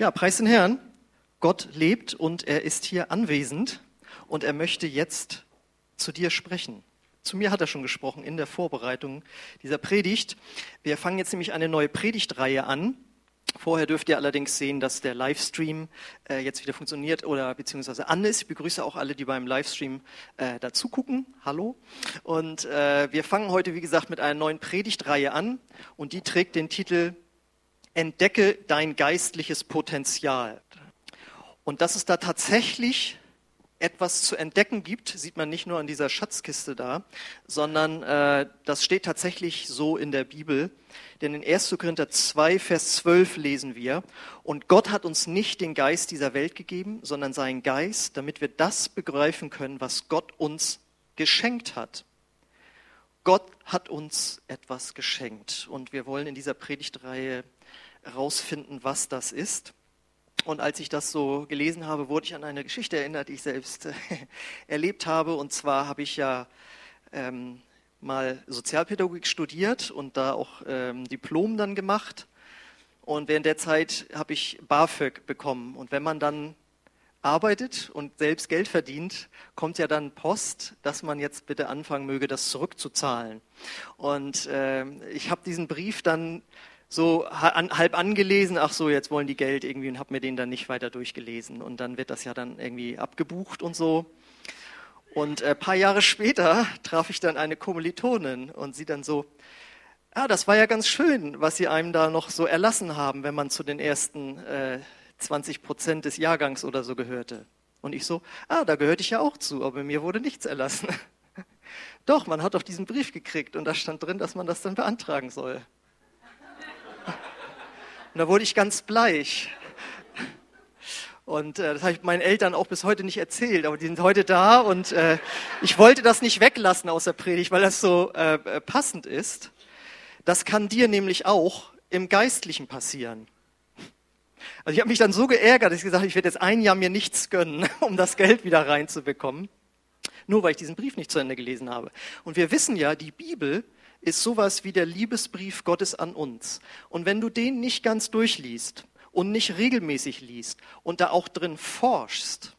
Ja, preis den Herrn. Gott lebt und er ist hier anwesend und er möchte jetzt zu dir sprechen. Zu mir hat er schon gesprochen in der Vorbereitung dieser Predigt. Wir fangen jetzt nämlich eine neue Predigtreihe an. Vorher dürft ihr allerdings sehen, dass der Livestream äh, jetzt wieder funktioniert oder beziehungsweise an ist. Ich begrüße auch alle, die beim Livestream äh, dazu gucken. Hallo. Und äh, wir fangen heute, wie gesagt, mit einer neuen Predigtreihe an und die trägt den Titel Entdecke dein geistliches Potenzial. Und dass es da tatsächlich etwas zu entdecken gibt, sieht man nicht nur an dieser Schatzkiste da, sondern äh, das steht tatsächlich so in der Bibel. Denn in 1. Korinther 2, Vers 12 lesen wir, und Gott hat uns nicht den Geist dieser Welt gegeben, sondern seinen Geist, damit wir das begreifen können, was Gott uns geschenkt hat. Gott hat uns etwas geschenkt und wir wollen in dieser Predigtreihe herausfinden, was das ist. Und als ich das so gelesen habe, wurde ich an eine Geschichte erinnert, die ich selbst erlebt habe. Und zwar habe ich ja ähm, mal Sozialpädagogik studiert und da auch ähm, Diplom dann gemacht. Und während der Zeit habe ich BAföG bekommen. Und wenn man dann arbeitet und selbst Geld verdient, kommt ja dann Post, dass man jetzt bitte anfangen möge, das zurückzuzahlen. Und äh, ich habe diesen Brief dann so halb angelesen, ach so, jetzt wollen die Geld irgendwie und habe mir den dann nicht weiter durchgelesen. Und dann wird das ja dann irgendwie abgebucht und so. Und ein äh, paar Jahre später traf ich dann eine Kommilitonin und sie dann so, ja, das war ja ganz schön, was sie einem da noch so erlassen haben, wenn man zu den ersten äh, 20 Prozent des Jahrgangs oder so gehörte. Und ich so, ah, da gehörte ich ja auch zu, aber mir wurde nichts erlassen. doch, man hat doch diesen Brief gekriegt und da stand drin, dass man das dann beantragen soll. Und da wurde ich ganz bleich. Und äh, das habe ich meinen Eltern auch bis heute nicht erzählt, aber die sind heute da und äh, ich wollte das nicht weglassen aus der Predigt, weil das so äh, äh passend ist. Das kann dir nämlich auch im Geistlichen passieren. Also ich habe mich dann so geärgert, dass ich gesagt habe, ich werde jetzt ein Jahr mir nichts gönnen, um das Geld wieder reinzubekommen, nur weil ich diesen Brief nicht zu Ende gelesen habe. Und wir wissen ja, die Bibel ist sowas wie der Liebesbrief Gottes an uns. Und wenn du den nicht ganz durchliest und nicht regelmäßig liest und da auch drin forschst,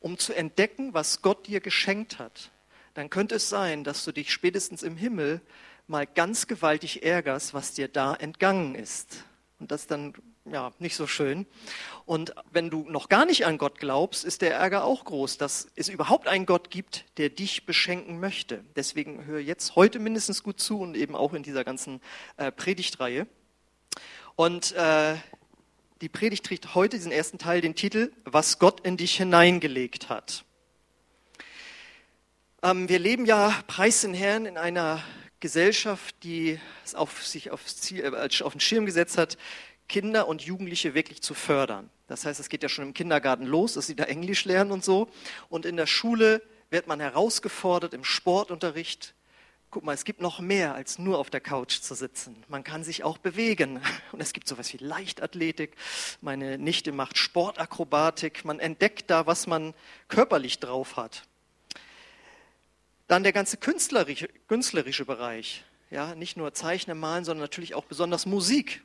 um zu entdecken, was Gott dir geschenkt hat, dann könnte es sein, dass du dich spätestens im Himmel mal ganz gewaltig ärgerst, was dir da entgangen ist. Und das dann ja, nicht so schön. Und wenn du noch gar nicht an Gott glaubst, ist der Ärger auch groß, dass es überhaupt einen Gott gibt, der dich beschenken möchte. Deswegen höre jetzt heute mindestens gut zu und eben auch in dieser ganzen äh, Predigtreihe. Und äh, die Predigt trägt heute diesen ersten Teil den Titel, was Gott in dich hineingelegt hat. Ähm, wir leben ja, preis den Herrn, in einer Gesellschaft, die es auf sich aufs Ziel, äh, auf den Schirm gesetzt hat, Kinder und Jugendliche wirklich zu fördern. Das heißt, es geht ja schon im Kindergarten los, dass sie da Englisch lernen und so. Und in der Schule wird man herausgefordert, im Sportunterricht. Guck mal, es gibt noch mehr als nur auf der Couch zu sitzen. Man kann sich auch bewegen. Und es gibt sowas wie Leichtathletik. Meine Nichte macht Sportakrobatik. Man entdeckt da, was man körperlich drauf hat. Dann der ganze künstlerische, künstlerische Bereich. Ja, nicht nur Zeichnen, Malen, sondern natürlich auch besonders Musik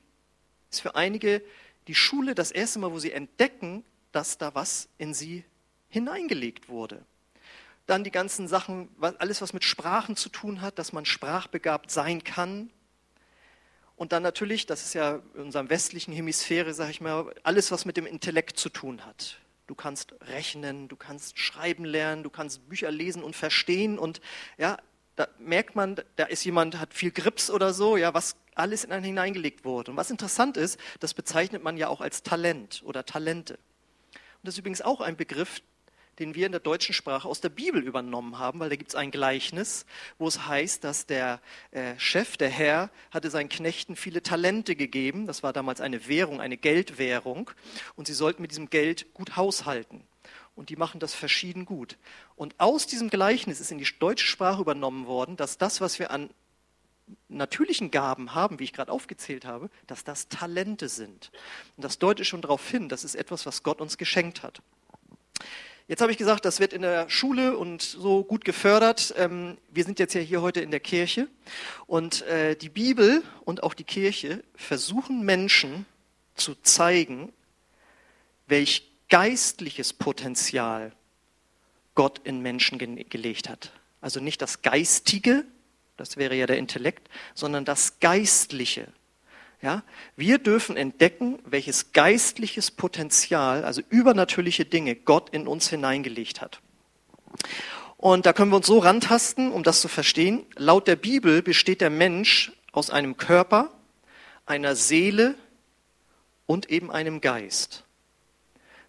ist für einige die Schule das erste Mal, wo sie entdecken, dass da was in sie hineingelegt wurde. Dann die ganzen Sachen, alles was mit Sprachen zu tun hat, dass man sprachbegabt sein kann. Und dann natürlich, das ist ja in unserem westlichen Hemisphäre, sage ich mal, alles was mit dem Intellekt zu tun hat. Du kannst rechnen, du kannst schreiben lernen, du kannst Bücher lesen und verstehen und ja, da merkt man, da ist jemand, hat viel Grips oder so, ja, was alles in einen hineingelegt wurde. Und was interessant ist, das bezeichnet man ja auch als Talent oder Talente. Und das ist übrigens auch ein Begriff, den wir in der deutschen Sprache aus der Bibel übernommen haben, weil da gibt es ein Gleichnis, wo es heißt, dass der äh, Chef, der Herr, hatte seinen Knechten viele Talente gegeben. Das war damals eine Währung, eine Geldwährung. Und sie sollten mit diesem Geld gut haushalten und die machen das verschieden gut. Und aus diesem Gleichnis ist in die deutsche Sprache übernommen worden, dass das, was wir an natürlichen Gaben haben, wie ich gerade aufgezählt habe, dass das Talente sind. Und das deutet schon darauf hin, das ist etwas, was Gott uns geschenkt hat. Jetzt habe ich gesagt, das wird in der Schule und so gut gefördert. Ähm, wir sind jetzt ja hier heute in der Kirche und äh, die Bibel und auch die Kirche versuchen Menschen zu zeigen, welch geistliches Potenzial Gott in Menschen ge gelegt hat. Also nicht das Geistige, das wäre ja der Intellekt, sondern das Geistliche. Ja, wir dürfen entdecken, welches geistliches Potenzial, also übernatürliche Dinge Gott in uns hineingelegt hat. Und da können wir uns so rantasten, um das zu verstehen. Laut der Bibel besteht der Mensch aus einem Körper, einer Seele und eben einem Geist.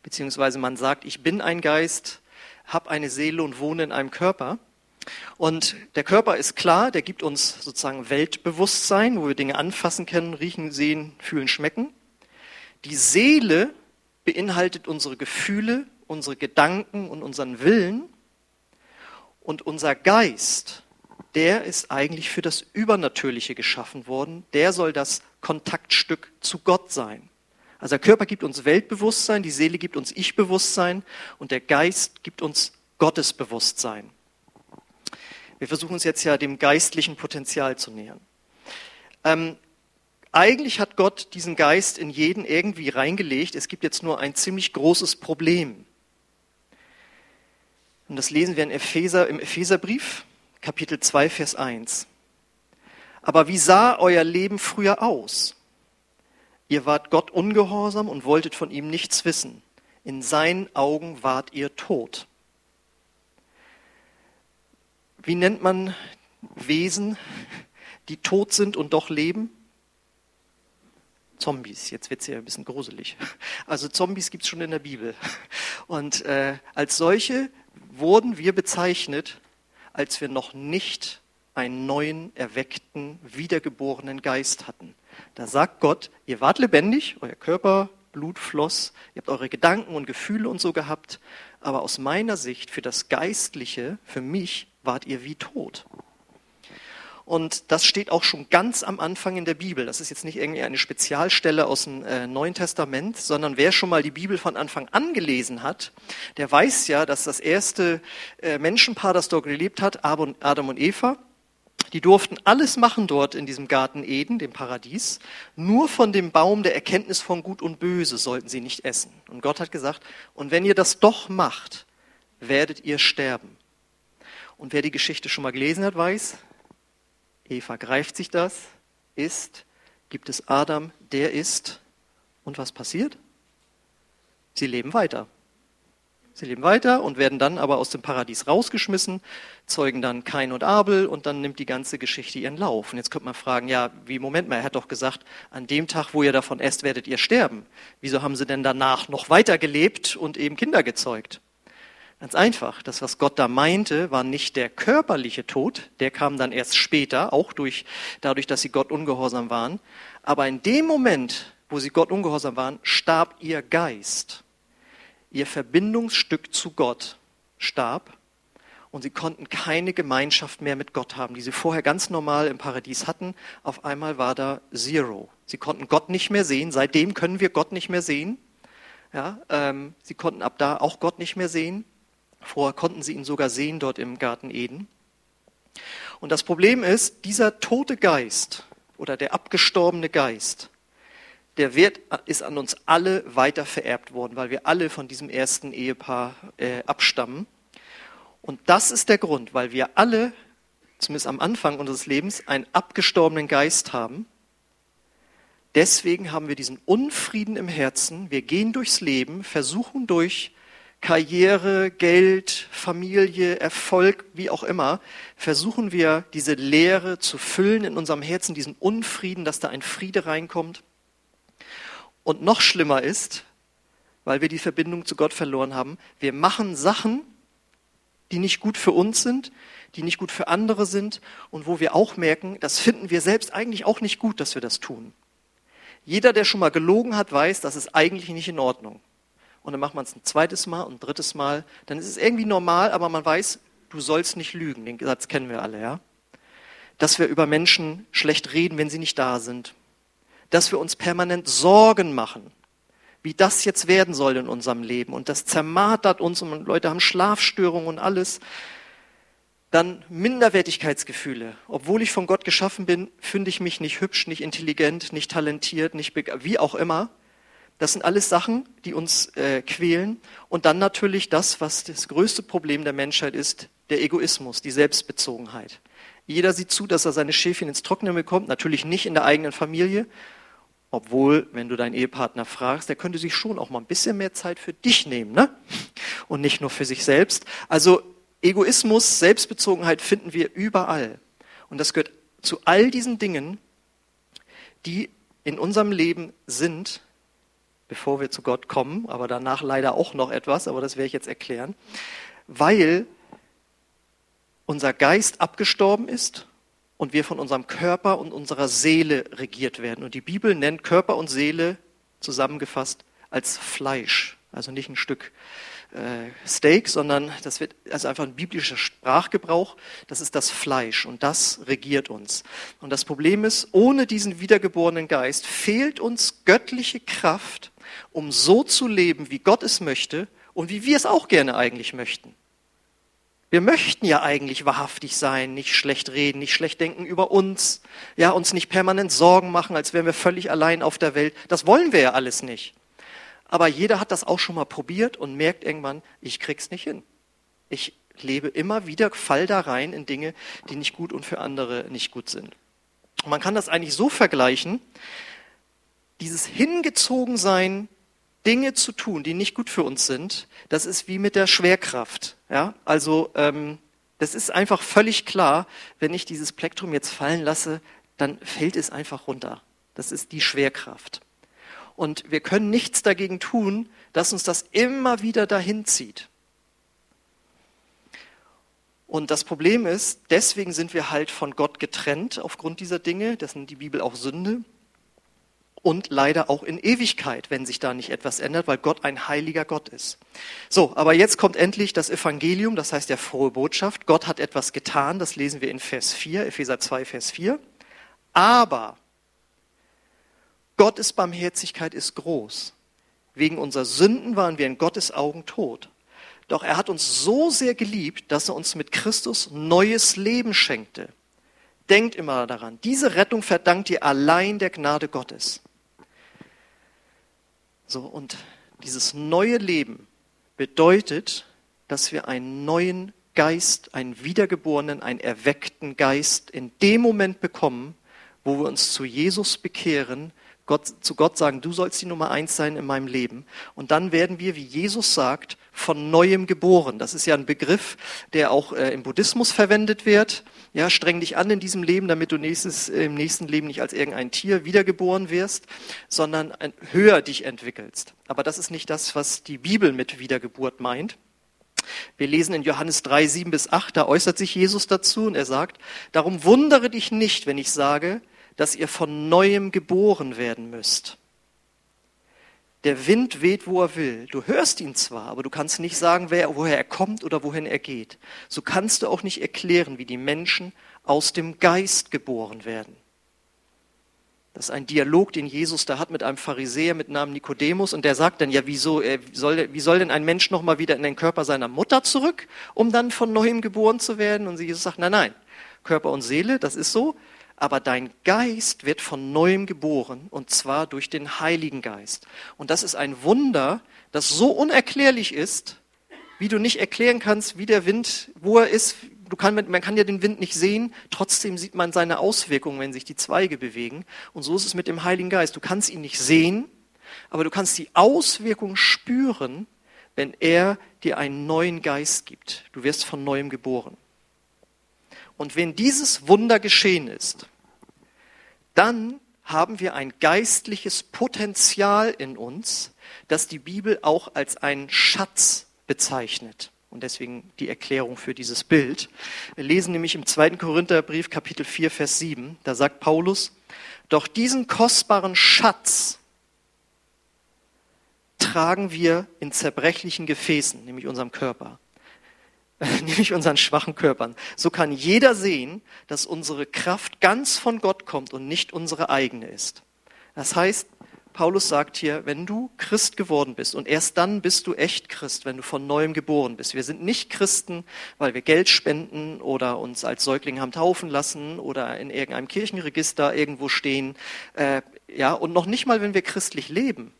Beziehungsweise man sagt, ich bin ein Geist, habe eine Seele und wohne in einem Körper. Und der Körper ist klar, der gibt uns sozusagen Weltbewusstsein, wo wir Dinge anfassen können, riechen, sehen, fühlen, schmecken. Die Seele beinhaltet unsere Gefühle, unsere Gedanken und unseren Willen. Und unser Geist, der ist eigentlich für das Übernatürliche geschaffen worden. Der soll das Kontaktstück zu Gott sein. Also der Körper gibt uns Weltbewusstsein, die Seele gibt uns Ich-Bewusstsein und der Geist gibt uns Gottesbewusstsein. Wir versuchen uns jetzt ja dem geistlichen Potenzial zu nähern. Ähm, eigentlich hat Gott diesen Geist in jeden irgendwie reingelegt. Es gibt jetzt nur ein ziemlich großes Problem. Und das lesen wir in Epheser, im Epheserbrief, Kapitel 2, Vers 1. Aber wie sah euer Leben früher aus? Ihr wart Gott ungehorsam und wolltet von ihm nichts wissen. In seinen Augen wart ihr tot. Wie nennt man Wesen, die tot sind und doch leben? Zombies. Jetzt wird es ja ein bisschen gruselig. Also Zombies gibt es schon in der Bibel. Und äh, als solche wurden wir bezeichnet, als wir noch nicht einen neuen, erweckten, wiedergeborenen Geist hatten. Da sagt Gott, ihr wart lebendig, euer Körper, Blut floss, ihr habt eure Gedanken und Gefühle und so gehabt, aber aus meiner Sicht für das Geistliche, für mich, wart ihr wie tot. Und das steht auch schon ganz am Anfang in der Bibel. Das ist jetzt nicht irgendwie eine Spezialstelle aus dem äh, Neuen Testament, sondern wer schon mal die Bibel von Anfang an gelesen hat, der weiß ja, dass das erste äh, Menschenpaar, das dort gelebt hat, Adam und Eva, die durften alles machen dort in diesem Garten Eden, dem Paradies. Nur von dem Baum der Erkenntnis von Gut und Böse sollten sie nicht essen. Und Gott hat gesagt, und wenn ihr das doch macht, werdet ihr sterben. Und wer die Geschichte schon mal gelesen hat, weiß, Eva greift sich das, isst, gibt es Adam, der isst. Und was passiert? Sie leben weiter. Sie leben weiter und werden dann aber aus dem Paradies rausgeschmissen, zeugen dann Kain und Abel und dann nimmt die ganze Geschichte ihren Lauf. Und jetzt könnte man fragen, ja, wie, Moment mal, er hat doch gesagt, an dem Tag, wo ihr davon esst, werdet ihr sterben. Wieso haben sie denn danach noch weiter gelebt und eben Kinder gezeugt? Ganz einfach. Das, was Gott da meinte, war nicht der körperliche Tod. Der kam dann erst später, auch durch, dadurch, dass sie Gott ungehorsam waren. Aber in dem Moment, wo sie Gott ungehorsam waren, starb ihr Geist ihr Verbindungsstück zu Gott starb und sie konnten keine Gemeinschaft mehr mit Gott haben, die sie vorher ganz normal im Paradies hatten. Auf einmal war da Zero. Sie konnten Gott nicht mehr sehen. Seitdem können wir Gott nicht mehr sehen. Ja, ähm, sie konnten ab da auch Gott nicht mehr sehen. Vorher konnten sie ihn sogar sehen dort im Garten Eden. Und das Problem ist, dieser tote Geist oder der abgestorbene Geist, der Wert ist an uns alle weiter vererbt worden, weil wir alle von diesem ersten Ehepaar äh, abstammen. Und das ist der Grund, weil wir alle, zumindest am Anfang unseres Lebens, einen abgestorbenen Geist haben. Deswegen haben wir diesen Unfrieden im Herzen. Wir gehen durchs Leben, versuchen durch Karriere, Geld, Familie, Erfolg, wie auch immer, versuchen wir diese Leere zu füllen in unserem Herzen, diesen Unfrieden, dass da ein Friede reinkommt. Und noch schlimmer ist, weil wir die Verbindung zu Gott verloren haben, wir machen Sachen, die nicht gut für uns sind, die nicht gut für andere sind und wo wir auch merken, das finden wir selbst eigentlich auch nicht gut, dass wir das tun. Jeder, der schon mal gelogen hat, weiß, das ist eigentlich nicht in Ordnung. Und dann macht man es ein zweites Mal und ein drittes Mal. Dann ist es irgendwie normal, aber man weiß, du sollst nicht lügen. Den Satz kennen wir alle, ja. Dass wir über Menschen schlecht reden, wenn sie nicht da sind dass wir uns permanent Sorgen machen, wie das jetzt werden soll in unserem Leben. Und das zermartert uns und Leute haben Schlafstörungen und alles. Dann Minderwertigkeitsgefühle. Obwohl ich von Gott geschaffen bin, finde ich mich nicht hübsch, nicht intelligent, nicht talentiert, nicht wie auch immer. Das sind alles Sachen, die uns äh, quälen. Und dann natürlich das, was das größte Problem der Menschheit ist, der Egoismus, die Selbstbezogenheit. Jeder sieht zu, dass er seine Schäfchen ins Trockene bekommt, natürlich nicht in der eigenen Familie, obwohl, wenn du deinen Ehepartner fragst, der könnte sich schon auch mal ein bisschen mehr Zeit für dich nehmen, ne? Und nicht nur für sich selbst. Also Egoismus, Selbstbezogenheit finden wir überall. Und das gehört zu all diesen Dingen, die in unserem Leben sind, bevor wir zu Gott kommen, aber danach leider auch noch etwas, aber das werde ich jetzt erklären, weil unser Geist abgestorben ist und wir von unserem Körper und unserer Seele regiert werden. Und die Bibel nennt Körper und Seele zusammengefasst als Fleisch, also nicht ein Stück äh, Steak, sondern das wird also einfach ein biblischer Sprachgebrauch. Das ist das Fleisch und das regiert uns. Und das Problem ist, ohne diesen wiedergeborenen Geist fehlt uns göttliche Kraft, um so zu leben, wie Gott es möchte und wie wir es auch gerne eigentlich möchten. Wir möchten ja eigentlich wahrhaftig sein, nicht schlecht reden, nicht schlecht denken über uns, ja, uns nicht permanent Sorgen machen, als wären wir völlig allein auf der Welt. Das wollen wir ja alles nicht. Aber jeder hat das auch schon mal probiert und merkt irgendwann, ich krieg's nicht hin. Ich lebe immer wieder, fall da rein in Dinge, die nicht gut und für andere nicht gut sind. Man kann das eigentlich so vergleichen, dieses Hingezogensein Dinge zu tun, die nicht gut für uns sind, das ist wie mit der Schwerkraft. Ja? Also ähm, das ist einfach völlig klar, wenn ich dieses Plektrum jetzt fallen lasse, dann fällt es einfach runter. Das ist die Schwerkraft. Und wir können nichts dagegen tun, dass uns das immer wieder dahin zieht. Und das Problem ist, deswegen sind wir halt von Gott getrennt aufgrund dieser Dinge. Das nennt die Bibel auch Sünde und leider auch in Ewigkeit, wenn sich da nicht etwas ändert, weil Gott ein heiliger Gott ist. So, aber jetzt kommt endlich das Evangelium, das heißt der frohe Botschaft. Gott hat etwas getan, das lesen wir in Vers 4, Epheser 2, Vers 4. Aber Gottes Barmherzigkeit ist groß. Wegen unserer Sünden waren wir in Gottes Augen tot. Doch er hat uns so sehr geliebt, dass er uns mit Christus neues Leben schenkte. Denkt immer daran, diese Rettung verdankt ihr allein der Gnade Gottes. So, und dieses neue Leben bedeutet, dass wir einen neuen Geist, einen wiedergeborenen, einen erweckten Geist in dem Moment bekommen, wo wir uns zu Jesus bekehren, Gott, zu Gott sagen, du sollst die Nummer eins sein in meinem Leben. Und dann werden wir, wie Jesus sagt, von neuem geboren. Das ist ja ein Begriff, der auch äh, im Buddhismus verwendet wird. Ja, streng dich an in diesem Leben, damit du nächstes, äh, im nächsten Leben nicht als irgendein Tier wiedergeboren wirst, sondern höher dich entwickelst. Aber das ist nicht das, was die Bibel mit Wiedergeburt meint. Wir lesen in Johannes 3, 7 bis 8, da äußert sich Jesus dazu und er sagt, darum wundere dich nicht, wenn ich sage, dass ihr von neuem geboren werden müsst. Der Wind weht, wo er will. Du hörst ihn zwar, aber du kannst nicht sagen, wer, woher er kommt oder wohin er geht. So kannst du auch nicht erklären, wie die Menschen aus dem Geist geboren werden. Das ist ein Dialog, den Jesus da hat mit einem Pharisäer mit Namen Nikodemus und der sagt dann, ja, wieso, wie soll, wie soll denn ein Mensch nochmal wieder in den Körper seiner Mutter zurück, um dann von neuem geboren zu werden? Und Jesus sagt, nein, nein, Körper und Seele, das ist so, aber dein Geist wird von neuem geboren und zwar durch den Heiligen Geist. Und das ist ein Wunder, das so unerklärlich ist, wie du nicht erklären kannst, wie der Wind, wo er ist. Du kann, man kann ja den Wind nicht sehen, trotzdem sieht man seine Auswirkungen, wenn sich die Zweige bewegen. Und so ist es mit dem Heiligen Geist. Du kannst ihn nicht sehen, aber du kannst die Auswirkungen spüren, wenn er dir einen neuen Geist gibt. Du wirst von neuem geboren. Und wenn dieses Wunder geschehen ist, dann haben wir ein geistliches Potenzial in uns, das die Bibel auch als einen Schatz bezeichnet. Und deswegen die Erklärung für dieses Bild. Wir lesen nämlich im 2. Korintherbrief Kapitel 4, Vers 7, da sagt Paulus, doch diesen kostbaren Schatz tragen wir in zerbrechlichen Gefäßen, nämlich unserem Körper. nämlich unseren schwachen Körpern. So kann jeder sehen, dass unsere Kraft ganz von Gott kommt und nicht unsere eigene ist. Das heißt, Paulus sagt hier, wenn du Christ geworden bist und erst dann bist du echt Christ, wenn du von neuem geboren bist. Wir sind nicht Christen, weil wir Geld spenden oder uns als Säugling haben taufen lassen oder in irgendeinem Kirchenregister irgendwo stehen. Äh, ja, und noch nicht mal, wenn wir christlich leben.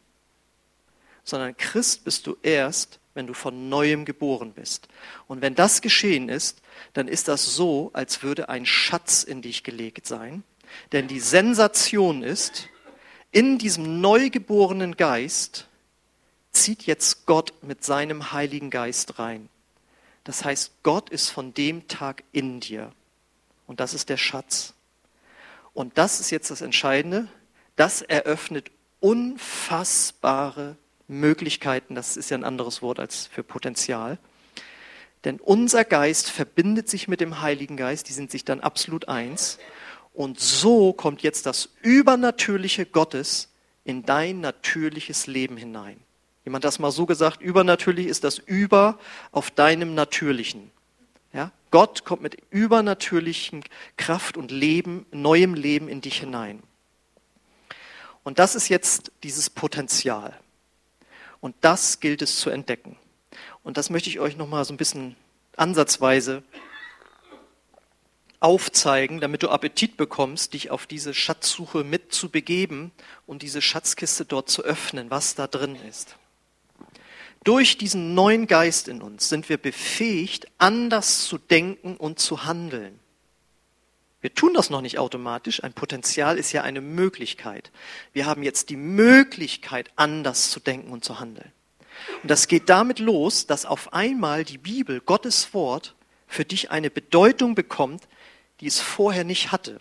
Sondern Christ bist du erst, wenn du von neuem geboren bist. Und wenn das geschehen ist, dann ist das so, als würde ein Schatz in dich gelegt sein. Denn die Sensation ist, in diesem neugeborenen Geist zieht jetzt Gott mit seinem Heiligen Geist rein. Das heißt, Gott ist von dem Tag in dir. Und das ist der Schatz. Und das ist jetzt das Entscheidende. Das eröffnet unfassbare Möglichkeiten. Das ist ja ein anderes Wort als für Potenzial. Denn unser Geist verbindet sich mit dem Heiligen Geist. Die sind sich dann absolut eins. Und so kommt jetzt das Übernatürliche Gottes in dein natürliches Leben hinein. Jemand hat das mal so gesagt, übernatürlich ist das Über auf deinem Natürlichen. Ja? Gott kommt mit übernatürlichen Kraft und Leben, neuem Leben in dich hinein. Und das ist jetzt dieses Potenzial. Und das gilt es zu entdecken. Und das möchte ich euch nochmal so ein bisschen ansatzweise aufzeigen, damit du Appetit bekommst, dich auf diese Schatzsuche mitzubegeben und diese Schatzkiste dort zu öffnen, was da drin ist. Durch diesen neuen Geist in uns sind wir befähigt, anders zu denken und zu handeln. Wir tun das noch nicht automatisch. Ein Potenzial ist ja eine Möglichkeit. Wir haben jetzt die Möglichkeit, anders zu denken und zu handeln. Und das geht damit los, dass auf einmal die Bibel, Gottes Wort, für dich eine Bedeutung bekommt, die es vorher nicht hatte.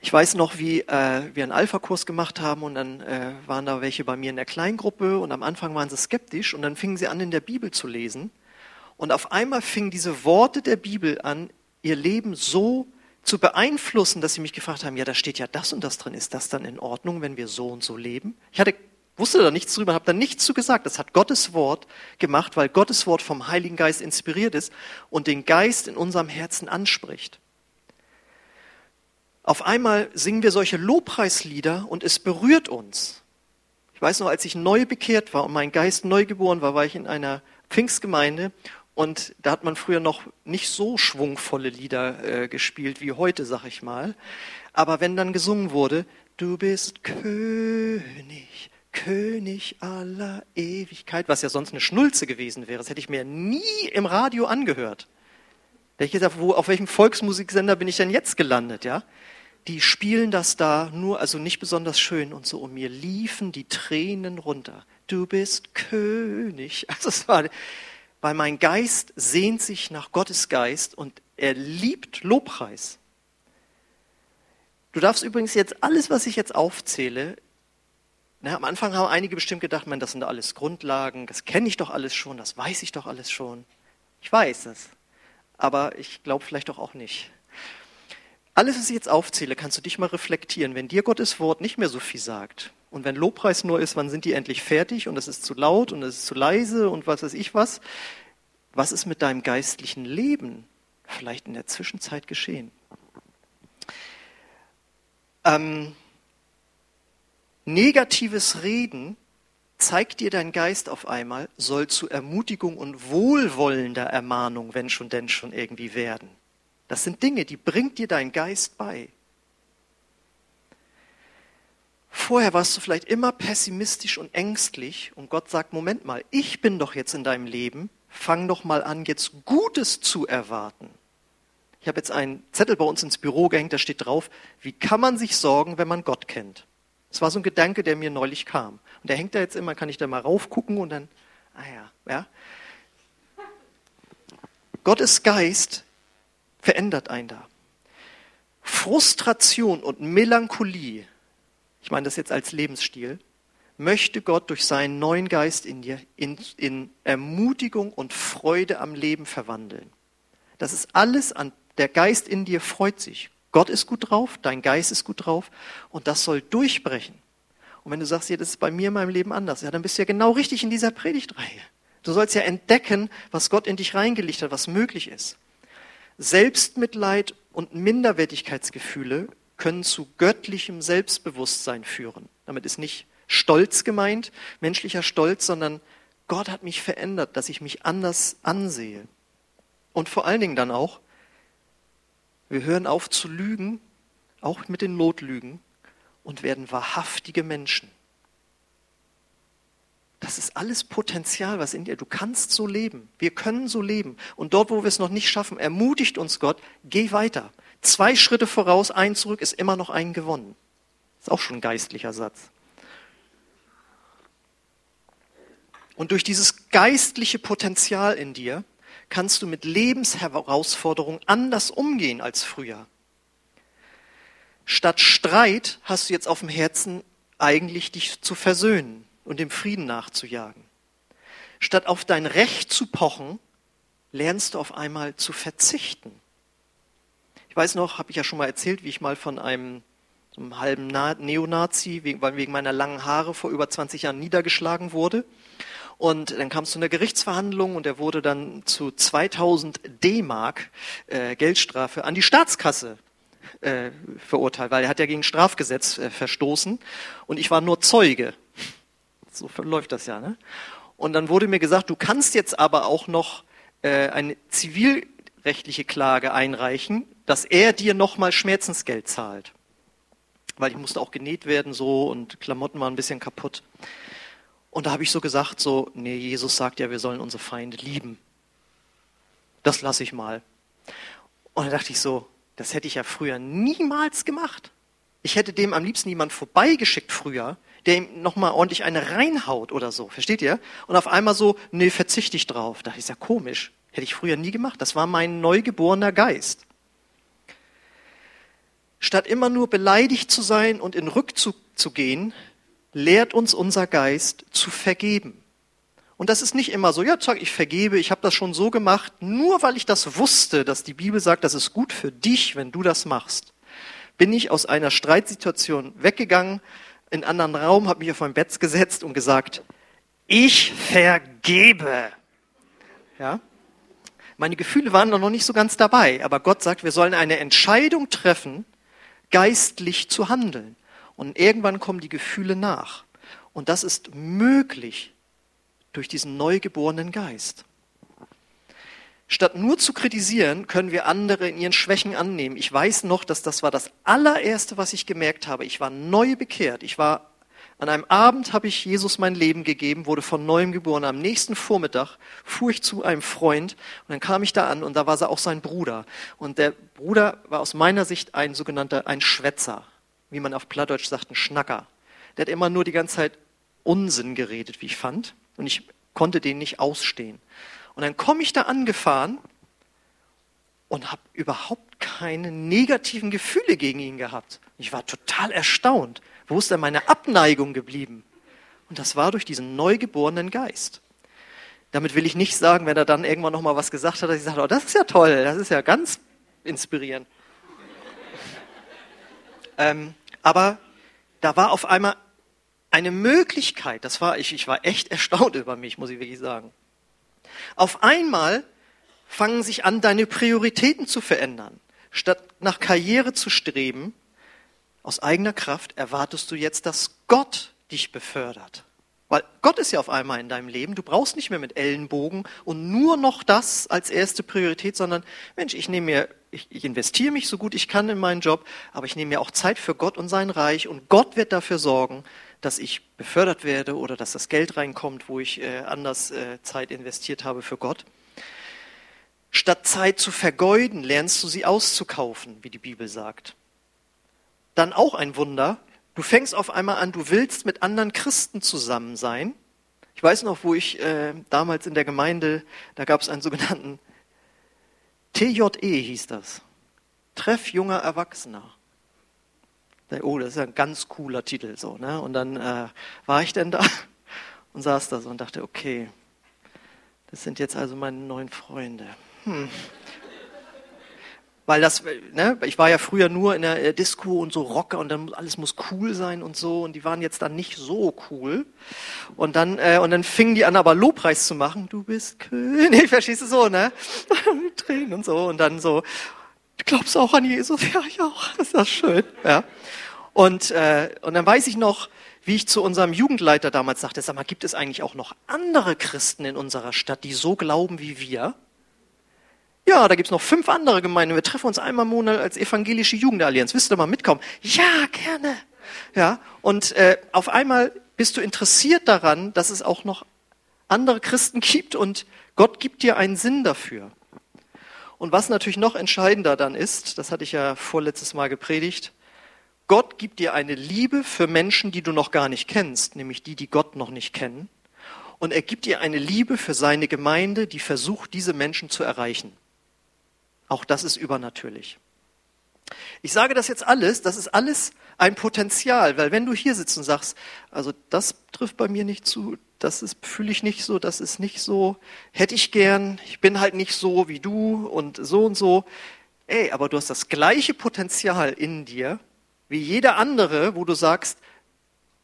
Ich weiß noch, wie äh, wir einen Alpha-Kurs gemacht haben und dann äh, waren da welche bei mir in der Kleingruppe und am Anfang waren sie skeptisch und dann fingen sie an, in der Bibel zu lesen. Und auf einmal fingen diese Worte der Bibel an, ihr Leben so zu beeinflussen, dass sie mich gefragt haben, ja, da steht ja das und das drin, ist das dann in Ordnung, wenn wir so und so leben? Ich hatte, wusste da nichts drüber, habe da nichts zu gesagt. Das hat Gottes Wort gemacht, weil Gottes Wort vom Heiligen Geist inspiriert ist und den Geist in unserem Herzen anspricht. Auf einmal singen wir solche Lobpreislieder und es berührt uns. Ich weiß noch, als ich neu bekehrt war und mein Geist neu geboren war, war ich in einer Pfingstgemeinde und da hat man früher noch nicht so schwungvolle Lieder äh, gespielt wie heute, sag ich mal. Aber wenn dann gesungen wurde, du bist König, König aller Ewigkeit, was ja sonst eine Schnulze gewesen wäre, das hätte ich mir nie im Radio angehört. Da ich gesagt, wo, auf welchem Volksmusiksender bin ich denn jetzt gelandet, ja? Die spielen das da nur, also nicht besonders schön und so, und mir liefen die Tränen runter. Du bist König. Also es war, weil mein Geist sehnt sich nach Gottes Geist und er liebt Lobpreis. Du darfst übrigens jetzt alles, was ich jetzt aufzähle, na, am Anfang haben einige bestimmt gedacht, man, das sind alles Grundlagen, das kenne ich doch alles schon, das weiß ich doch alles schon. Ich weiß es, aber ich glaube vielleicht doch auch nicht. Alles, was ich jetzt aufzähle, kannst du dich mal reflektieren. Wenn dir Gottes Wort nicht mehr so viel sagt und wenn Lobpreis nur ist, wann sind die endlich fertig und es ist zu laut und es ist zu leise und was weiß ich was, was ist mit deinem geistlichen Leben vielleicht in der Zwischenzeit geschehen? Ähm, negatives Reden zeigt dir dein Geist auf einmal, soll zu Ermutigung und wohlwollender Ermahnung, wenn schon denn schon irgendwie werden. Das sind Dinge, die bringt dir dein Geist bei. Vorher warst du vielleicht immer pessimistisch und ängstlich und Gott sagt, Moment mal, ich bin doch jetzt in deinem Leben, fang doch mal an, jetzt Gutes zu erwarten. Ich habe jetzt einen Zettel bei uns ins Büro gehängt, da steht drauf, wie kann man sich sorgen, wenn man Gott kennt? Das war so ein Gedanke, der mir neulich kam. Und der hängt da jetzt immer, kann ich da mal raufgucken und dann, ah ja, ja. Gottes Geist verändert einen da. Frustration und Melancholie, ich meine das jetzt als Lebensstil, möchte Gott durch seinen neuen Geist in dir in, in Ermutigung und Freude am Leben verwandeln. Das ist alles an, der Geist in dir freut sich. Gott ist gut drauf, dein Geist ist gut drauf und das soll durchbrechen. Und wenn du sagst, ja, das ist bei mir in meinem Leben anders, ja, dann bist du ja genau richtig in dieser Predigtreihe. Du sollst ja entdecken, was Gott in dich reingelegt hat, was möglich ist. Selbstmitleid und Minderwertigkeitsgefühle können zu göttlichem Selbstbewusstsein führen. Damit ist nicht Stolz gemeint, menschlicher Stolz, sondern Gott hat mich verändert, dass ich mich anders ansehe. Und vor allen Dingen dann auch, wir hören auf zu lügen, auch mit den Notlügen, und werden wahrhaftige Menschen. das ist alles Potenzial, was in dir, du kannst so leben. Wir können so leben. Und dort, wo wir es noch nicht schaffen, ermutigt uns Gott, geh weiter. Zwei Schritte voraus, ein zurück, ist immer noch ein gewonnen. Ist auch schon ein geistlicher Satz. Und durch dieses geistliche Potenzial in dir kannst du mit Lebensherausforderungen anders umgehen als früher. Statt Streit hast du jetzt auf dem Herzen eigentlich dich zu versöhnen und dem Frieden nachzujagen. Statt auf dein Recht zu pochen, lernst du auf einmal zu verzichten. Ich weiß noch, habe ich ja schon mal erzählt, wie ich mal von einem, einem halben Neonazi wegen, wegen meiner langen Haare vor über 20 Jahren niedergeschlagen wurde. Und dann kam es zu einer Gerichtsverhandlung und er wurde dann zu 2000 D-Mark äh, Geldstrafe an die Staatskasse äh, verurteilt, weil er hat ja gegen Strafgesetz äh, verstoßen und ich war nur Zeuge. So läuft das ja. Ne? Und dann wurde mir gesagt, du kannst jetzt aber auch noch äh, eine zivilrechtliche Klage einreichen, dass er dir nochmal Schmerzensgeld zahlt. Weil ich musste auch genäht werden so und Klamotten waren ein bisschen kaputt. Und da habe ich so gesagt, so, nee, Jesus sagt ja, wir sollen unsere Feinde lieben. Das lasse ich mal. Und da dachte ich so, das hätte ich ja früher niemals gemacht. Ich hätte dem am liebsten jemand vorbeigeschickt früher, der ihm nochmal ordentlich eine reinhaut oder so. Versteht ihr? Und auf einmal so, nee, verzichte ich drauf. Da ist ja komisch. Hätte ich früher nie gemacht. Das war mein neugeborener Geist. Statt immer nur beleidigt zu sein und in Rückzug zu gehen, lehrt uns unser Geist zu vergeben. Und das ist nicht immer so, ja, sag, ich vergebe, ich habe das schon so gemacht, nur weil ich das wusste, dass die Bibel sagt, das ist gut für dich, wenn du das machst. Bin ich aus einer Streitsituation weggegangen, in einen anderen Raum, habe mich auf mein Bett gesetzt und gesagt, ich vergebe. Ja? Meine Gefühle waren noch nicht so ganz dabei, aber Gott sagt, wir sollen eine Entscheidung treffen, geistlich zu handeln. Und irgendwann kommen die Gefühle nach. Und das ist möglich durch diesen neugeborenen Geist. Statt nur zu kritisieren, können wir andere in ihren Schwächen annehmen. Ich weiß noch, dass das war das allererste, was ich gemerkt habe. Ich war neu bekehrt. Ich war an einem Abend habe ich Jesus mein Leben gegeben, wurde von neuem geboren. Am nächsten Vormittag fuhr ich zu einem Freund und dann kam ich da an und da war auch sein Bruder. Und der Bruder war aus meiner Sicht ein sogenannter, ein Schwätzer wie man auf Plattdeutsch sagt, ein Schnacker. Der hat immer nur die ganze Zeit Unsinn geredet, wie ich fand. Und ich konnte den nicht ausstehen. Und dann komme ich da angefahren und habe überhaupt keine negativen Gefühle gegen ihn gehabt. Ich war total erstaunt. Wo ist denn meine Abneigung geblieben? Und das war durch diesen neugeborenen Geist. Damit will ich nicht sagen, wenn er dann irgendwann noch mal was gesagt hat, dass ich sage, oh, das ist ja toll, das ist ja ganz inspirierend. ähm, aber da war auf einmal eine Möglichkeit, das war ich, ich war echt erstaunt über mich, muss ich wirklich sagen. Auf einmal fangen sich an, deine Prioritäten zu verändern. Statt nach Karriere zu streben, aus eigener Kraft erwartest du jetzt, dass Gott dich befördert. Weil Gott ist ja auf einmal in deinem Leben. Du brauchst nicht mehr mit Ellenbogen und nur noch das als erste Priorität, sondern Mensch, ich nehme mir, ich, ich investiere mich so gut ich kann in meinen Job, aber ich nehme mir auch Zeit für Gott und sein Reich und Gott wird dafür sorgen, dass ich befördert werde oder dass das Geld reinkommt, wo ich äh, anders äh, Zeit investiert habe für Gott. Statt Zeit zu vergeuden, lernst du sie auszukaufen, wie die Bibel sagt. Dann auch ein Wunder, Du fängst auf einmal an, du willst mit anderen Christen zusammen sein. Ich weiß noch, wo ich äh, damals in der Gemeinde, da gab es einen sogenannten TJE hieß das. Treff junger Erwachsener. Oh, das ist ja ein ganz cooler Titel so. Ne? Und dann äh, war ich denn da und saß da so und dachte, okay, das sind jetzt also meine neuen Freunde. Hm weil das, ne, ich war ja früher nur in der Disco und so Rocker und dann alles muss cool sein und so. Und die waren jetzt dann nicht so cool. Und dann äh, und dann fingen die an aber Lobpreis zu machen, du bist König, verstehst du so, ne, Tränen und so. Und dann so, du glaubst auch an Jesus, ja ich auch, ist das schön, ja. Und äh, und dann weiß ich noch, wie ich zu unserem Jugendleiter damals sagte, sag mal, gibt es eigentlich auch noch andere Christen in unserer Stadt, die so glauben wie wir? Ja, da gibt's noch fünf andere Gemeinden. Wir treffen uns einmal im Monat als evangelische Jugendallianz. Wisst ihr mal mitkommen? Ja, gerne. Ja, und äh, auf einmal bist du interessiert daran, dass es auch noch andere Christen gibt und Gott gibt dir einen Sinn dafür. Und was natürlich noch entscheidender dann ist, das hatte ich ja vorletztes Mal gepredigt, Gott gibt dir eine Liebe für Menschen, die du noch gar nicht kennst, nämlich die, die Gott noch nicht kennen. Und er gibt dir eine Liebe für seine Gemeinde, die versucht, diese Menschen zu erreichen. Auch das ist übernatürlich. Ich sage das jetzt alles, das ist alles ein Potenzial, weil wenn du hier sitzt und sagst, also das trifft bei mir nicht zu, das fühle ich nicht so, das ist nicht so, hätte ich gern, ich bin halt nicht so wie du und so und so. Ey, aber du hast das gleiche Potenzial in dir wie jeder andere, wo du sagst,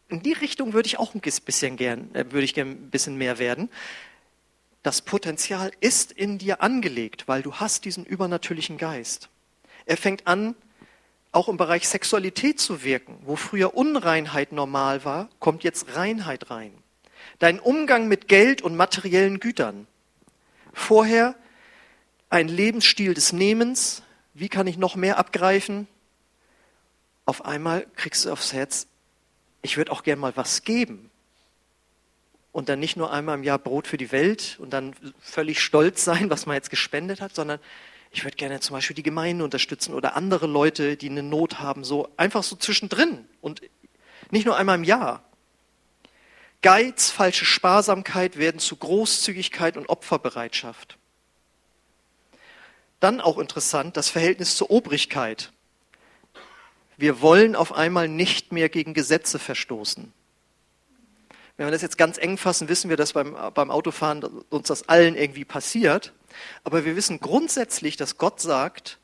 in die Richtung würde ich auch ein bisschen gern, äh, würde ich gern ein bisschen mehr werden. Das Potenzial ist in dir angelegt, weil du hast diesen übernatürlichen Geist. Er fängt an, auch im Bereich Sexualität zu wirken. Wo früher Unreinheit normal war, kommt jetzt Reinheit rein. Dein Umgang mit Geld und materiellen Gütern. Vorher ein Lebensstil des Nehmens. Wie kann ich noch mehr abgreifen? Auf einmal kriegst du aufs Herz, ich würde auch gern mal was geben. Und dann nicht nur einmal im Jahr Brot für die Welt und dann völlig stolz sein, was man jetzt gespendet hat, sondern ich würde gerne zum Beispiel die Gemeinde unterstützen oder andere Leute, die eine Not haben, so einfach so zwischendrin und nicht nur einmal im Jahr. Geiz, falsche Sparsamkeit werden zu Großzügigkeit und Opferbereitschaft. Dann auch interessant das Verhältnis zur Obrigkeit. Wir wollen auf einmal nicht mehr gegen Gesetze verstoßen. Wenn wir das jetzt ganz eng fassen, wissen wir, dass beim, beim Autofahren uns das allen irgendwie passiert. Aber wir wissen grundsätzlich, dass Gott sagt,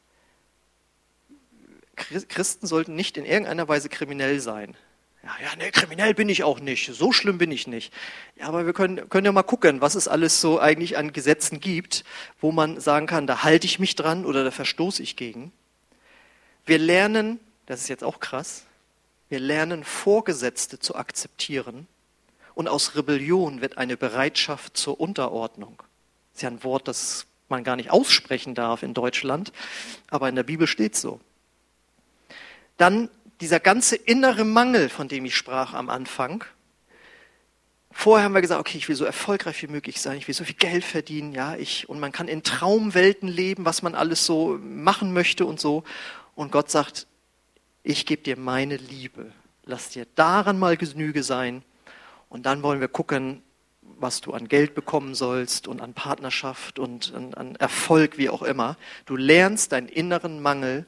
Christen sollten nicht in irgendeiner Weise kriminell sein. Ja, ja, nee, kriminell bin ich auch nicht. So schlimm bin ich nicht. Ja, aber wir können, können ja mal gucken, was es alles so eigentlich an Gesetzen gibt, wo man sagen kann, da halte ich mich dran oder da verstoße ich gegen. Wir lernen, das ist jetzt auch krass, wir lernen Vorgesetzte zu akzeptieren und aus Rebellion wird eine Bereitschaft zur Unterordnung. Das ist ja ein Wort, das man gar nicht aussprechen darf in Deutschland, aber in der Bibel steht so. Dann dieser ganze innere Mangel, von dem ich sprach am Anfang. Vorher haben wir gesagt, okay, ich will so erfolgreich wie möglich sein, ich will so viel Geld verdienen, ja, ich, und man kann in Traumwelten leben, was man alles so machen möchte und so. Und Gott sagt, ich gebe dir meine Liebe. Lass dir daran mal Genüge sein. Und dann wollen wir gucken, was du an Geld bekommen sollst und an Partnerschaft und an, an Erfolg, wie auch immer. Du lernst deinen inneren Mangel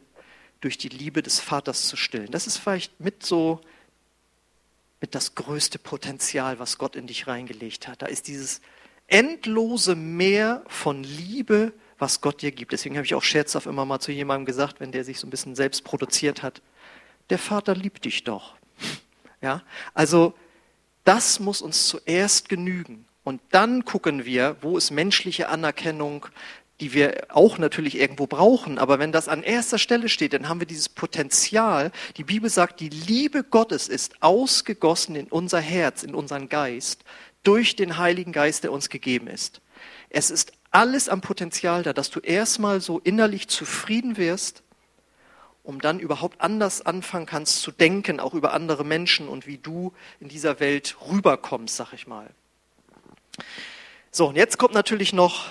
durch die Liebe des Vaters zu stillen. Das ist vielleicht mit so mit das größte Potenzial, was Gott in dich reingelegt hat. Da ist dieses endlose Meer von Liebe, was Gott dir gibt. Deswegen habe ich auch scherzhaft immer mal zu jemandem gesagt, wenn der sich so ein bisschen selbst produziert hat, der Vater liebt dich doch. Ja, also das muss uns zuerst genügen. Und dann gucken wir, wo ist menschliche Anerkennung, die wir auch natürlich irgendwo brauchen. Aber wenn das an erster Stelle steht, dann haben wir dieses Potenzial. Die Bibel sagt, die Liebe Gottes ist ausgegossen in unser Herz, in unseren Geist, durch den Heiligen Geist, der uns gegeben ist. Es ist alles am Potenzial da, dass du erstmal so innerlich zufrieden wirst um dann überhaupt anders anfangen kannst zu denken, auch über andere Menschen und wie du in dieser Welt rüberkommst, sag ich mal. So, und jetzt kommt natürlich noch,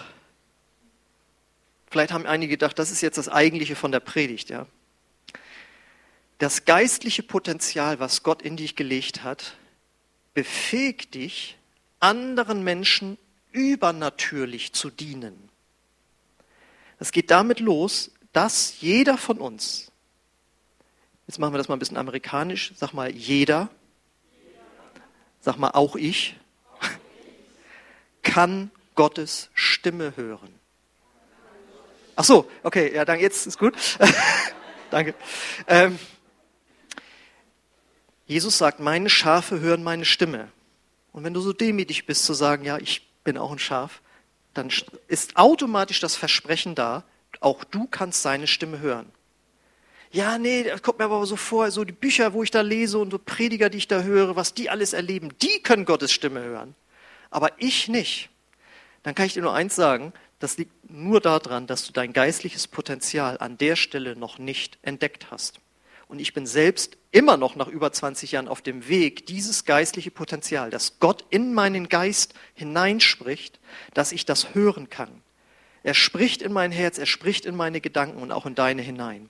vielleicht haben einige gedacht, das ist jetzt das Eigentliche von der Predigt, ja. Das geistliche Potenzial, was Gott in dich gelegt hat, befähigt dich, anderen Menschen übernatürlich zu dienen. Es geht damit los, dass jeder von uns Jetzt machen wir das mal ein bisschen amerikanisch. Sag mal jeder. Sag mal auch ich. Kann Gottes Stimme hören. Ach so, okay, ja, dann jetzt ist gut. danke. Ähm, Jesus sagt, meine Schafe hören meine Stimme. Und wenn du so demütig bist zu sagen, ja, ich bin auch ein Schaf, dann ist automatisch das Versprechen da, auch du kannst seine Stimme hören ja, nee, das kommt mir aber so vor, so die Bücher, wo ich da lese und so Prediger, die ich da höre, was die alles erleben, die können Gottes Stimme hören. Aber ich nicht. Dann kann ich dir nur eins sagen, das liegt nur daran, dass du dein geistliches Potenzial an der Stelle noch nicht entdeckt hast. Und ich bin selbst immer noch nach über 20 Jahren auf dem Weg, dieses geistliche Potenzial, das Gott in meinen Geist hineinspricht, dass ich das hören kann. Er spricht in mein Herz, er spricht in meine Gedanken und auch in deine hinein.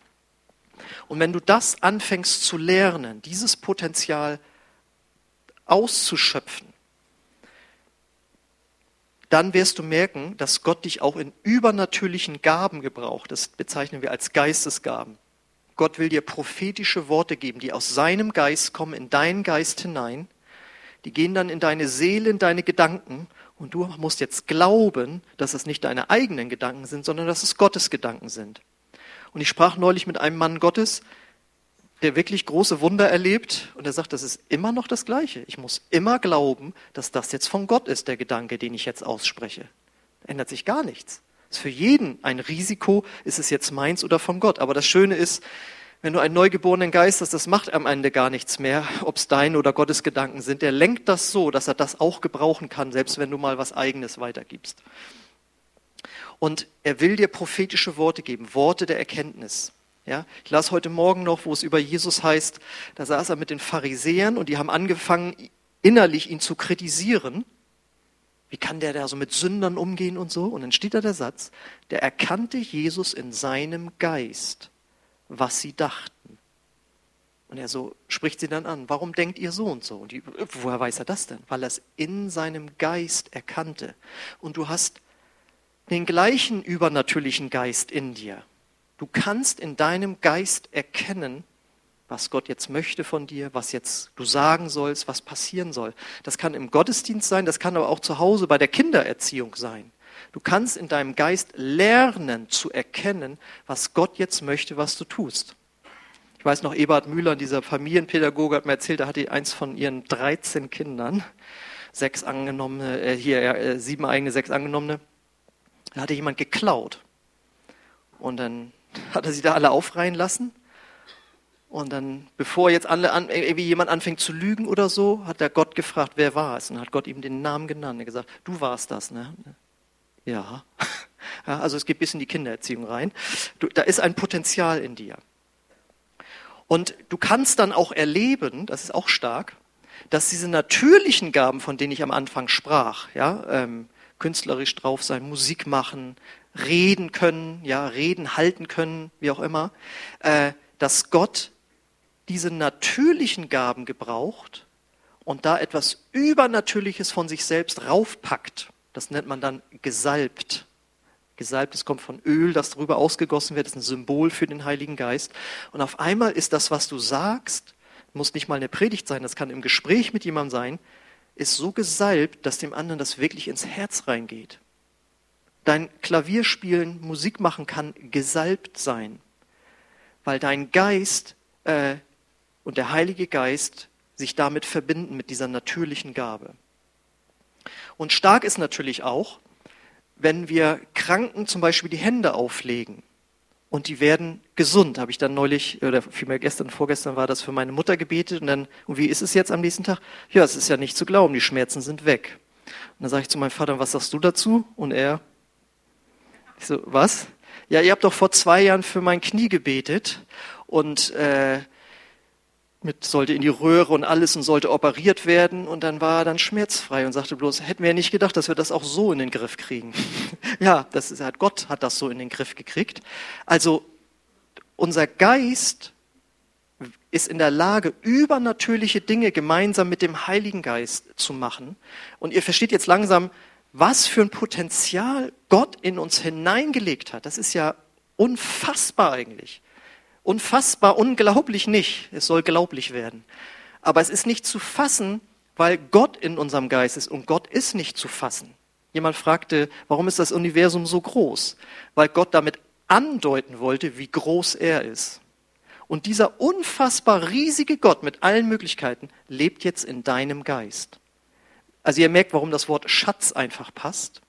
Und wenn du das anfängst zu lernen, dieses Potenzial auszuschöpfen, dann wirst du merken, dass Gott dich auch in übernatürlichen Gaben gebraucht. Das bezeichnen wir als Geistesgaben. Gott will dir prophetische Worte geben, die aus seinem Geist kommen, in deinen Geist hinein. Die gehen dann in deine Seele, in deine Gedanken. Und du musst jetzt glauben, dass es nicht deine eigenen Gedanken sind, sondern dass es Gottes Gedanken sind. Und ich sprach neulich mit einem Mann Gottes, der wirklich große Wunder erlebt und er sagt, das ist immer noch das Gleiche. Ich muss immer glauben, dass das jetzt von Gott ist, der Gedanke, den ich jetzt ausspreche. Da ändert sich gar nichts. Ist für jeden ein Risiko, ist es jetzt meins oder von Gott. Aber das Schöne ist, wenn du einen neugeborenen Geist hast, das macht am Ende gar nichts mehr, ob es deine oder Gottes Gedanken sind. Der lenkt das so, dass er das auch gebrauchen kann, selbst wenn du mal was Eigenes weitergibst. Und er will dir prophetische Worte geben, Worte der Erkenntnis. Ja, ich las heute Morgen noch, wo es über Jesus heißt, da saß er mit den Pharisäern und die haben angefangen, innerlich ihn zu kritisieren. Wie kann der da so mit Sündern umgehen und so? Und dann steht da der Satz, der erkannte Jesus in seinem Geist, was sie dachten. Und er so spricht sie dann an, warum denkt ihr so und so? Und die, woher weiß er das denn? Weil er es in seinem Geist erkannte. Und du hast den gleichen übernatürlichen Geist in dir. Du kannst in deinem Geist erkennen, was Gott jetzt möchte von dir, was jetzt du sagen sollst, was passieren soll. Das kann im Gottesdienst sein, das kann aber auch zu Hause bei der Kindererziehung sein. Du kannst in deinem Geist lernen zu erkennen, was Gott jetzt möchte, was du tust. Ich weiß noch, Eberhard Müller, dieser Familienpädagoge, hat mir erzählt, er hatte eins von ihren 13 Kindern, sechs angenommene, äh, hier äh, sieben eigene, sechs angenommene. Da hatte jemand geklaut. Und dann hat er sie da alle aufreihen lassen. Und dann, bevor jetzt alle an, irgendwie jemand anfängt zu lügen oder so, hat der Gott gefragt, wer war es? Und hat Gott ihm den Namen genannt. Er gesagt, du warst das, ne? Ja. ja also es geht bis in die Kindererziehung rein. Du, da ist ein Potenzial in dir. Und du kannst dann auch erleben, das ist auch stark, dass diese natürlichen Gaben, von denen ich am Anfang sprach, ja, ähm, künstlerisch drauf sein, Musik machen, reden können, ja, reden halten können, wie auch immer, äh, dass Gott diese natürlichen Gaben gebraucht und da etwas Übernatürliches von sich selbst raufpackt. Das nennt man dann gesalbt. Gesalbt, das kommt von Öl, das darüber ausgegossen wird, das ist ein Symbol für den Heiligen Geist. Und auf einmal ist das, was du sagst, muss nicht mal eine Predigt sein, das kann im Gespräch mit jemandem sein, ist so gesalbt, dass dem anderen das wirklich ins Herz reingeht dein Klavierspielen, Musik machen kann gesalbt sein, weil dein Geist äh, und der Heilige Geist sich damit verbinden mit dieser natürlichen Gabe. Und stark ist natürlich auch, wenn wir Kranken zum Beispiel die Hände auflegen und die werden gesund. Habe ich dann neulich, oder vielmehr gestern, vorgestern war das für meine Mutter gebetet und dann, und wie ist es jetzt am nächsten Tag? Ja, es ist ja nicht zu glauben, die Schmerzen sind weg. Und dann sage ich zu meinem Vater, was sagst du dazu? Und er, ich so, was? Ja, ihr habt doch vor zwei Jahren für mein Knie gebetet und äh, mit sollte in die Röhre und alles und sollte operiert werden und dann war er dann schmerzfrei und sagte bloß, hätten wir nicht gedacht, dass wir das auch so in den Griff kriegen. ja, das ist Gott hat das so in den Griff gekriegt. Also unser Geist ist in der Lage, übernatürliche Dinge gemeinsam mit dem Heiligen Geist zu machen. Und ihr versteht jetzt langsam, was für ein Potenzial Gott in uns hineingelegt hat. Das ist ja unfassbar eigentlich. Unfassbar, unglaublich nicht. Es soll glaublich werden. Aber es ist nicht zu fassen, weil Gott in unserem Geist ist und Gott ist nicht zu fassen. Jemand fragte, warum ist das Universum so groß? Weil Gott damit andeuten wollte, wie groß er ist. Und dieser unfassbar riesige Gott mit allen Möglichkeiten lebt jetzt in deinem Geist. Also ihr merkt, warum das Wort Schatz einfach passt.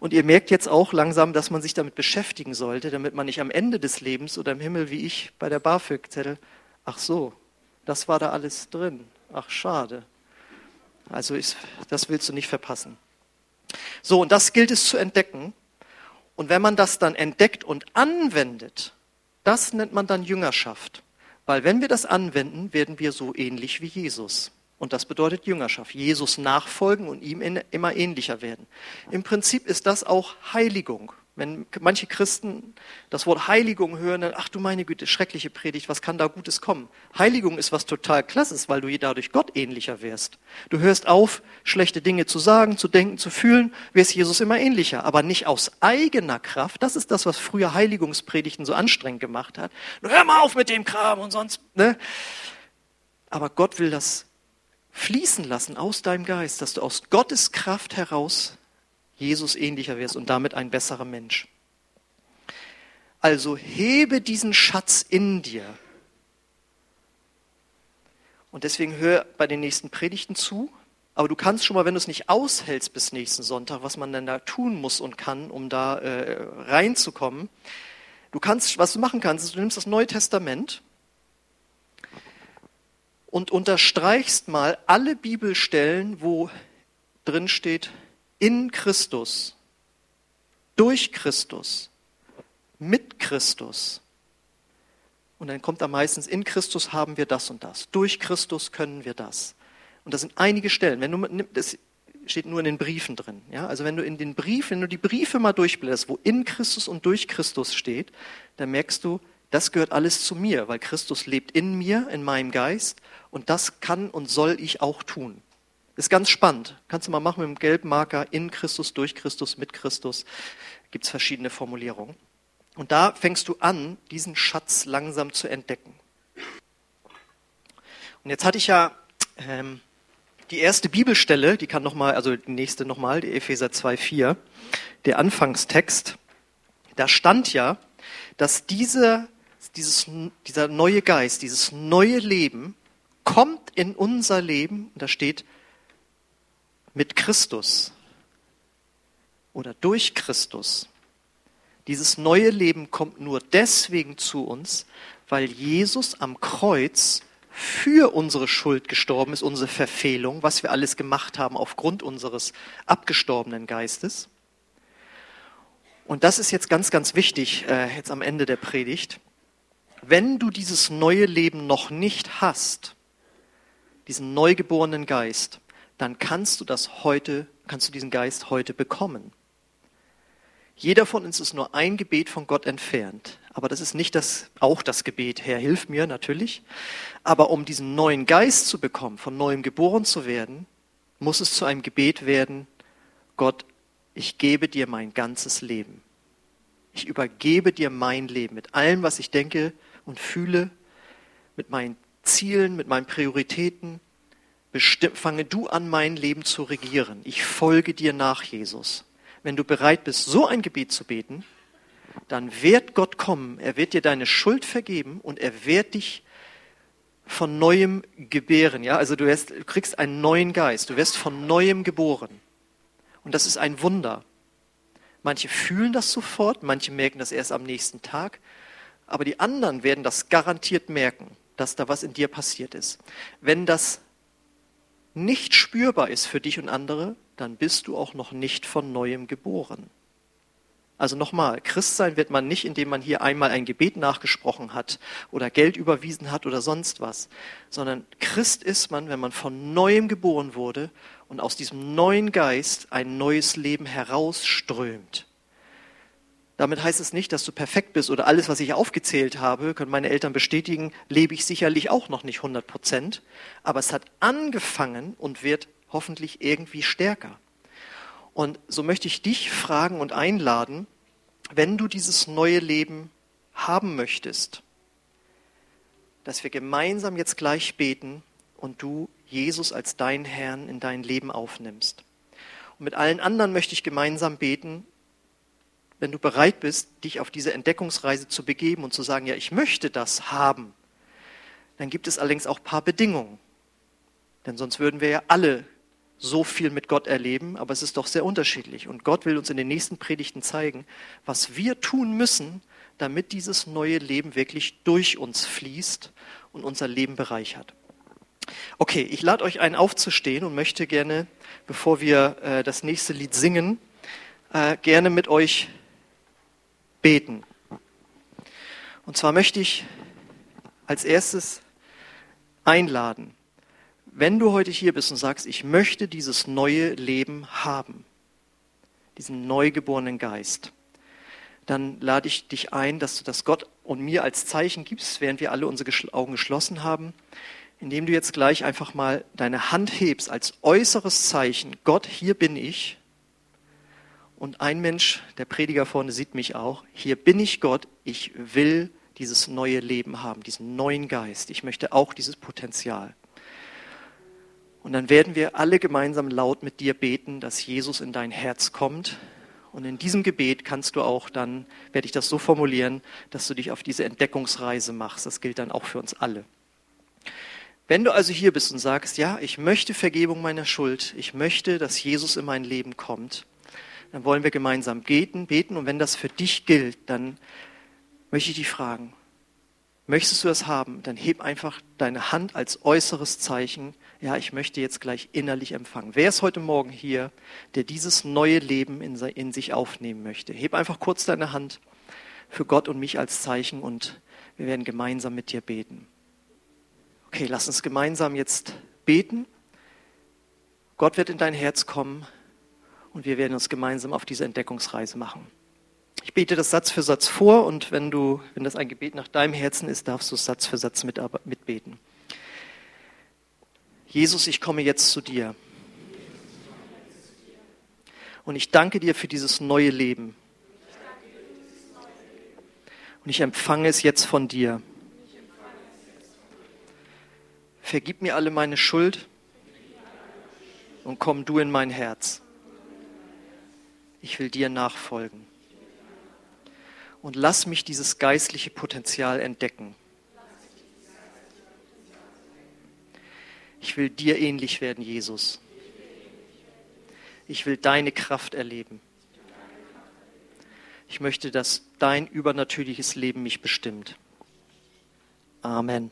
Und ihr merkt jetzt auch langsam, dass man sich damit beschäftigen sollte, damit man nicht am Ende des Lebens oder im Himmel wie ich bei der BAföG-Zettel, ach so, das war da alles drin. Ach schade. Also ist, das willst du nicht verpassen. So, und das gilt es zu entdecken. Und wenn man das dann entdeckt und anwendet, das nennt man dann Jüngerschaft. Weil wenn wir das anwenden, werden wir so ähnlich wie Jesus. Und das bedeutet Jüngerschaft. Jesus nachfolgen und ihm immer ähnlicher werden. Im Prinzip ist das auch Heiligung. Wenn manche Christen das Wort Heiligung hören, dann, ach du meine Güte, schreckliche Predigt, was kann da Gutes kommen? Heiligung ist was total Klasses, weil du dadurch Gott ähnlicher wirst. Du hörst auf, schlechte Dinge zu sagen, zu denken, zu fühlen, wirst Jesus immer ähnlicher, aber nicht aus eigener Kraft. Das ist das, was früher Heiligungspredigten so anstrengend gemacht hat. Hör mal auf mit dem Kram und sonst, ne? Aber Gott will das fließen lassen aus deinem Geist, dass du aus Gottes Kraft heraus Jesus ähnlicher wirst und damit ein besserer Mensch. Also hebe diesen Schatz in dir. Und deswegen hör bei den nächsten Predigten zu. Aber du kannst schon mal, wenn du es nicht aushältst bis nächsten Sonntag, was man denn da tun muss und kann, um da äh, reinzukommen, du kannst, was du machen kannst, ist, du nimmst das Neue Testament und unterstreichst mal alle Bibelstellen, wo drin steht, in Christus, durch Christus, mit Christus. Und dann kommt da meistens, in Christus haben wir das und das, durch Christus können wir das. Und das sind einige Stellen. Wenn du, das steht nur in den Briefen drin. Ja? Also wenn du in den Briefen, wenn du die Briefe mal durchblätterst, wo in Christus und durch Christus steht, dann merkst du, das gehört alles zu mir, weil Christus lebt in mir, in meinem Geist und das kann und soll ich auch tun. Ist ganz spannend. Kannst du mal machen mit dem gelben Marker in Christus, durch Christus, mit Christus. Gibt es verschiedene Formulierungen. Und da fängst du an, diesen Schatz langsam zu entdecken. Und jetzt hatte ich ja ähm, die erste Bibelstelle, die kann nochmal, also die nächste nochmal, die Epheser 2,4, der Anfangstext. Da stand ja, dass dieser, dieses, dieser neue Geist, dieses neue Leben kommt in unser Leben, da steht, mit Christus oder durch Christus. Dieses neue Leben kommt nur deswegen zu uns, weil Jesus am Kreuz für unsere Schuld gestorben ist, unsere Verfehlung, was wir alles gemacht haben aufgrund unseres abgestorbenen Geistes. Und das ist jetzt ganz, ganz wichtig, äh, jetzt am Ende der Predigt. Wenn du dieses neue Leben noch nicht hast, diesen neugeborenen Geist, dann kannst du das heute, kannst du diesen Geist heute bekommen. Jeder von uns ist nur ein Gebet von Gott entfernt. Aber das ist nicht das, auch das Gebet, Herr, hilf mir natürlich. Aber um diesen neuen Geist zu bekommen, von neuem geboren zu werden, muss es zu einem Gebet werden, Gott, ich gebe dir mein ganzes Leben. Ich übergebe dir mein Leben mit allem, was ich denke und fühle, mit meinen Zielen, mit meinen Prioritäten, fange du an, mein Leben zu regieren. Ich folge dir nach, Jesus. Wenn du bereit bist, so ein Gebet zu beten, dann wird Gott kommen. Er wird dir deine Schuld vergeben und er wird dich von neuem gebären. Ja, also du, wirst, du kriegst einen neuen Geist. Du wirst von neuem geboren. Und das ist ein Wunder. Manche fühlen das sofort, manche merken das erst am nächsten Tag, aber die anderen werden das garantiert merken, dass da was in dir passiert ist. Wenn das nicht spürbar ist für dich und andere, dann bist du auch noch nicht von neuem geboren. Also nochmal, Christsein wird man nicht, indem man hier einmal ein Gebet nachgesprochen hat oder Geld überwiesen hat oder sonst was, sondern Christ ist man, wenn man von neuem geboren wurde und aus diesem neuen Geist ein neues Leben herausströmt. Damit heißt es nicht, dass du perfekt bist oder alles, was ich aufgezählt habe, können meine Eltern bestätigen, lebe ich sicherlich auch noch nicht 100 Prozent. Aber es hat angefangen und wird hoffentlich irgendwie stärker. Und so möchte ich dich fragen und einladen, wenn du dieses neue Leben haben möchtest, dass wir gemeinsam jetzt gleich beten und du Jesus als dein Herrn in dein Leben aufnimmst. Und mit allen anderen möchte ich gemeinsam beten, wenn du bereit bist, dich auf diese Entdeckungsreise zu begeben und zu sagen, ja, ich möchte das haben, dann gibt es allerdings auch ein paar Bedingungen. Denn sonst würden wir ja alle so viel mit Gott erleben, aber es ist doch sehr unterschiedlich. Und Gott will uns in den nächsten Predigten zeigen, was wir tun müssen, damit dieses neue Leben wirklich durch uns fließt und unser Leben bereichert. Okay, ich lade euch ein, aufzustehen und möchte gerne, bevor wir äh, das nächste Lied singen, äh, gerne mit euch beten. Und zwar möchte ich als erstes einladen. Wenn du heute hier bist und sagst, ich möchte dieses neue Leben haben, diesen neugeborenen Geist, dann lade ich dich ein, dass du das Gott und mir als Zeichen gibst, während wir alle unsere Augen geschlossen haben, indem du jetzt gleich einfach mal deine Hand hebst als äußeres Zeichen, Gott, hier bin ich. Und ein Mensch, der Prediger vorne sieht mich auch, hier bin ich Gott, ich will dieses neue Leben haben, diesen neuen Geist. Ich möchte auch dieses Potenzial. Und dann werden wir alle gemeinsam laut mit dir beten, dass Jesus in dein Herz kommt. Und in diesem Gebet kannst du auch dann, werde ich das so formulieren, dass du dich auf diese Entdeckungsreise machst. Das gilt dann auch für uns alle. Wenn du also hier bist und sagst, ja, ich möchte Vergebung meiner Schuld, ich möchte, dass Jesus in mein Leben kommt, dann wollen wir gemeinsam beten, beten. Und wenn das für dich gilt, dann möchte ich dich fragen, möchtest du das haben? Dann heb einfach deine Hand als äußeres Zeichen. Ja, ich möchte jetzt gleich innerlich empfangen. Wer ist heute Morgen hier, der dieses neue Leben in, in sich aufnehmen möchte? Heb einfach kurz deine Hand für Gott und mich als Zeichen und wir werden gemeinsam mit dir beten. Okay, lass uns gemeinsam jetzt beten. Gott wird in dein Herz kommen und wir werden uns gemeinsam auf diese Entdeckungsreise machen. Ich bete das Satz für Satz vor und wenn du, wenn das ein Gebet nach deinem Herzen ist, darfst du es Satz für Satz mit, mitbeten. Jesus, ich komme jetzt zu dir. Und ich danke dir für dieses neue Leben. Und ich empfange es jetzt von dir. Vergib mir alle meine Schuld und komm du in mein Herz. Ich will dir nachfolgen und lass mich dieses geistliche Potenzial entdecken. Ich will dir ähnlich werden, Jesus. Ich will deine Kraft erleben. Ich möchte, dass dein übernatürliches Leben mich bestimmt. Amen.